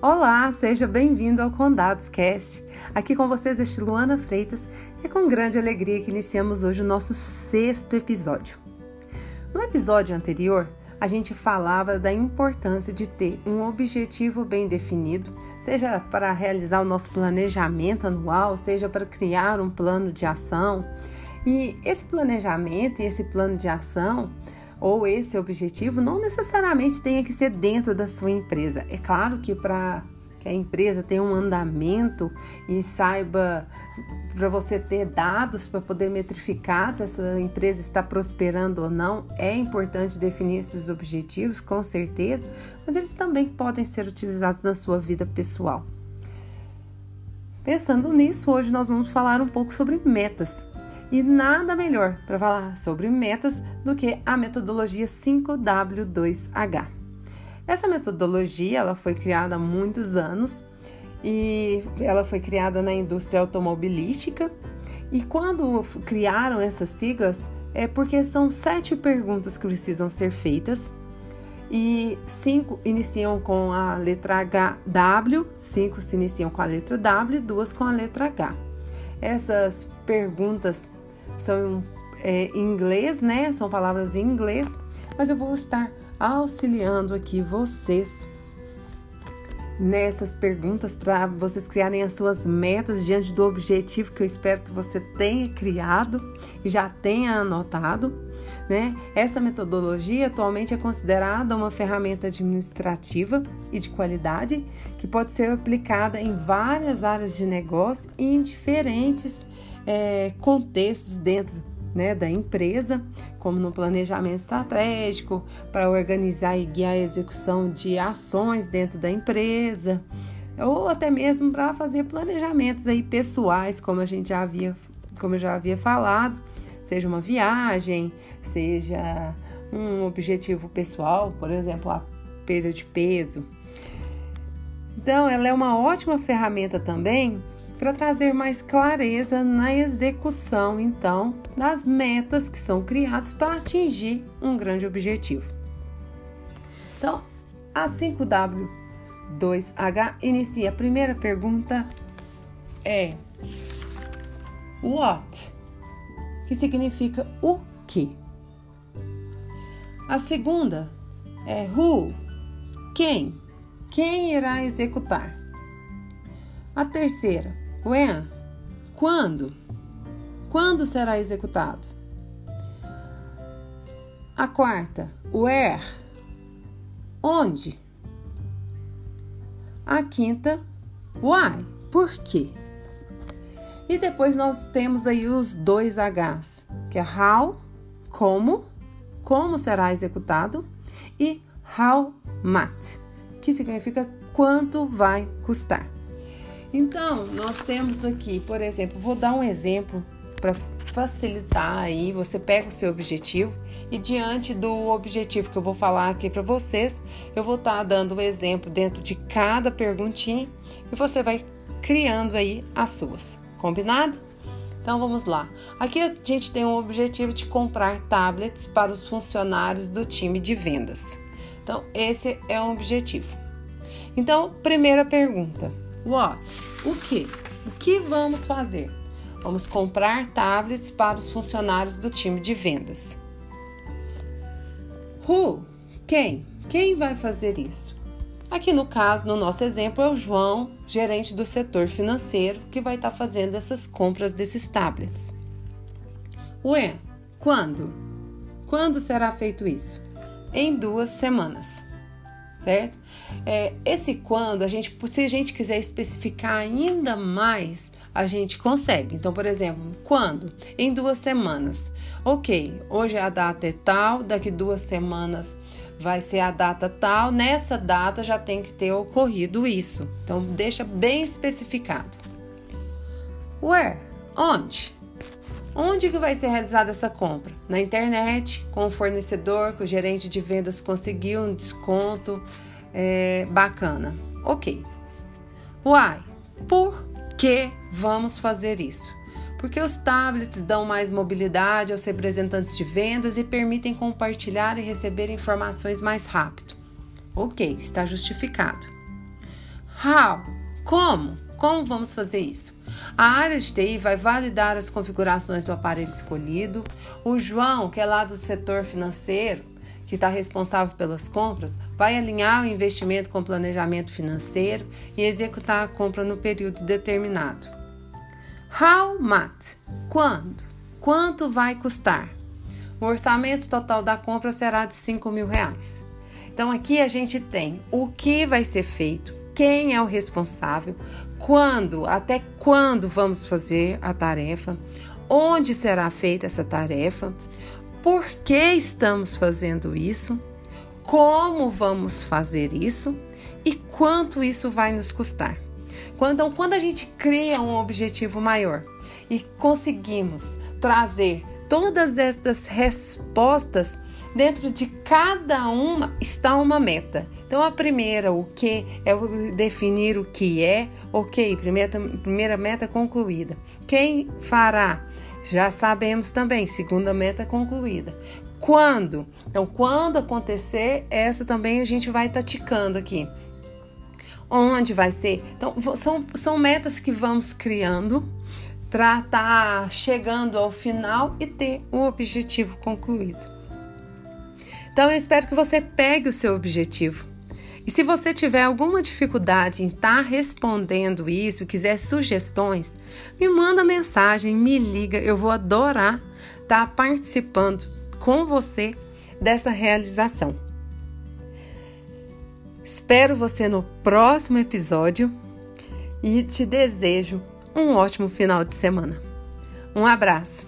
Olá, seja bem-vindo ao Condados Cast. Aqui com vocês este Luana Freitas. É com grande alegria que iniciamos hoje o nosso sexto episódio. No episódio anterior, a gente falava da importância de ter um objetivo bem definido, seja para realizar o nosso planejamento anual, seja para criar um plano de ação. E esse planejamento e esse plano de ação ou esse objetivo não necessariamente tenha que ser dentro da sua empresa. É claro que para que a empresa tenha um andamento e saiba para você ter dados para poder metrificar se essa empresa está prosperando ou não, é importante definir esses objetivos, com certeza, mas eles também podem ser utilizados na sua vida pessoal. Pensando nisso, hoje nós vamos falar um pouco sobre metas. E nada melhor para falar sobre metas do que a metodologia 5W2H. Essa metodologia ela foi criada há muitos anos e ela foi criada na indústria automobilística. E quando criaram essas siglas, é porque são sete perguntas que precisam ser feitas e cinco iniciam com a letra H, W, cinco se iniciam com a letra W, duas com a letra H. Essas perguntas são é, em inglês, né? São palavras em inglês, mas eu vou estar auxiliando aqui vocês nessas perguntas para vocês criarem as suas metas diante do objetivo que eu espero que você tenha criado e já tenha anotado. Né? Essa metodologia atualmente é considerada uma ferramenta administrativa e de qualidade que pode ser aplicada em várias áreas de negócio e em diferentes é, contextos dentro né, da empresa, como no planejamento estratégico, para organizar e guiar a execução de ações dentro da empresa, ou até mesmo para fazer planejamentos aí pessoais, como a gente já havia, como eu já havia falado, seja uma viagem, seja um objetivo pessoal, por exemplo, a perda de peso. Então, ela é uma ótima ferramenta também para trazer mais clareza na execução, então, das metas que são criadas para atingir um grande objetivo. Então, a 5W2H inicia. A primeira pergunta é What? Que significa o que? A segunda é Who? Quem? Quem irá executar? A terceira, When? Quando? Quando será executado? A quarta, where? Onde? A quinta, why? Por quê? E depois nós temos aí os dois Hs, que é how, como, como será executado, e how much, que significa quanto vai custar. Então, nós temos aqui, por exemplo, vou dar um exemplo para facilitar aí. Você pega o seu objetivo e diante do objetivo que eu vou falar aqui para vocês, eu vou estar tá dando o um exemplo dentro de cada perguntinha e você vai criando aí as suas. Combinado? Então vamos lá. Aqui a gente tem um objetivo de comprar tablets para os funcionários do time de vendas. Então esse é um objetivo. Então, primeira pergunta: What? O que? O que vamos fazer? Vamos comprar tablets para os funcionários do time de vendas. Who? Quem? Quem vai fazer isso? Aqui no caso, no nosso exemplo, é o João, gerente do setor financeiro, que vai estar fazendo essas compras desses tablets. Ué, quando? Quando será feito isso? Em duas semanas certo? É, esse quando, a gente, se a gente quiser especificar ainda mais, a gente consegue. Então, por exemplo, quando? Em duas semanas. Ok, hoje a data é tal, daqui duas semanas vai ser a data tal, nessa data já tem que ter ocorrido isso. Então, deixa bem especificado. Where? Onde? Onde que vai ser realizada essa compra? Na internet, com o fornecedor, que o gerente de vendas conseguiu um desconto é, bacana. Ok. Why? Por que vamos fazer isso? Porque os tablets dão mais mobilidade aos representantes de vendas e permitem compartilhar e receber informações mais rápido. Ok, está justificado. How? Como? Como vamos fazer isso? A área de TI vai validar as configurações do aparelho escolhido. O João, que é lá do setor financeiro, que está responsável pelas compras, vai alinhar o investimento com o planejamento financeiro e executar a compra no período determinado. How much? Quando? Quanto vai custar? O orçamento total da compra será de 5 mil reais. Então aqui a gente tem o que vai ser feito, quem é o responsável, quando, até quando vamos fazer a tarefa, onde será feita essa tarefa, por que estamos fazendo isso, como vamos fazer isso? E quanto isso vai nos custar. Então, quando a gente cria um objetivo maior e conseguimos trazer todas estas respostas, dentro de cada uma está uma meta. Então, a primeira, o que, é definir o que é, ok, primeira, primeira meta concluída. Quem fará? Já sabemos também, segunda meta concluída. Quando? Então, quando acontecer, essa também a gente vai taticando aqui. Onde vai ser? Então, são, são metas que vamos criando para estar tá chegando ao final e ter o objetivo concluído. Então, eu espero que você pegue o seu objetivo e se você tiver alguma dificuldade em estar tá respondendo isso, quiser sugestões, me manda mensagem, me liga, eu vou adorar estar tá participando com você dessa realização. Espero você no próximo episódio e te desejo um ótimo final de semana. Um abraço!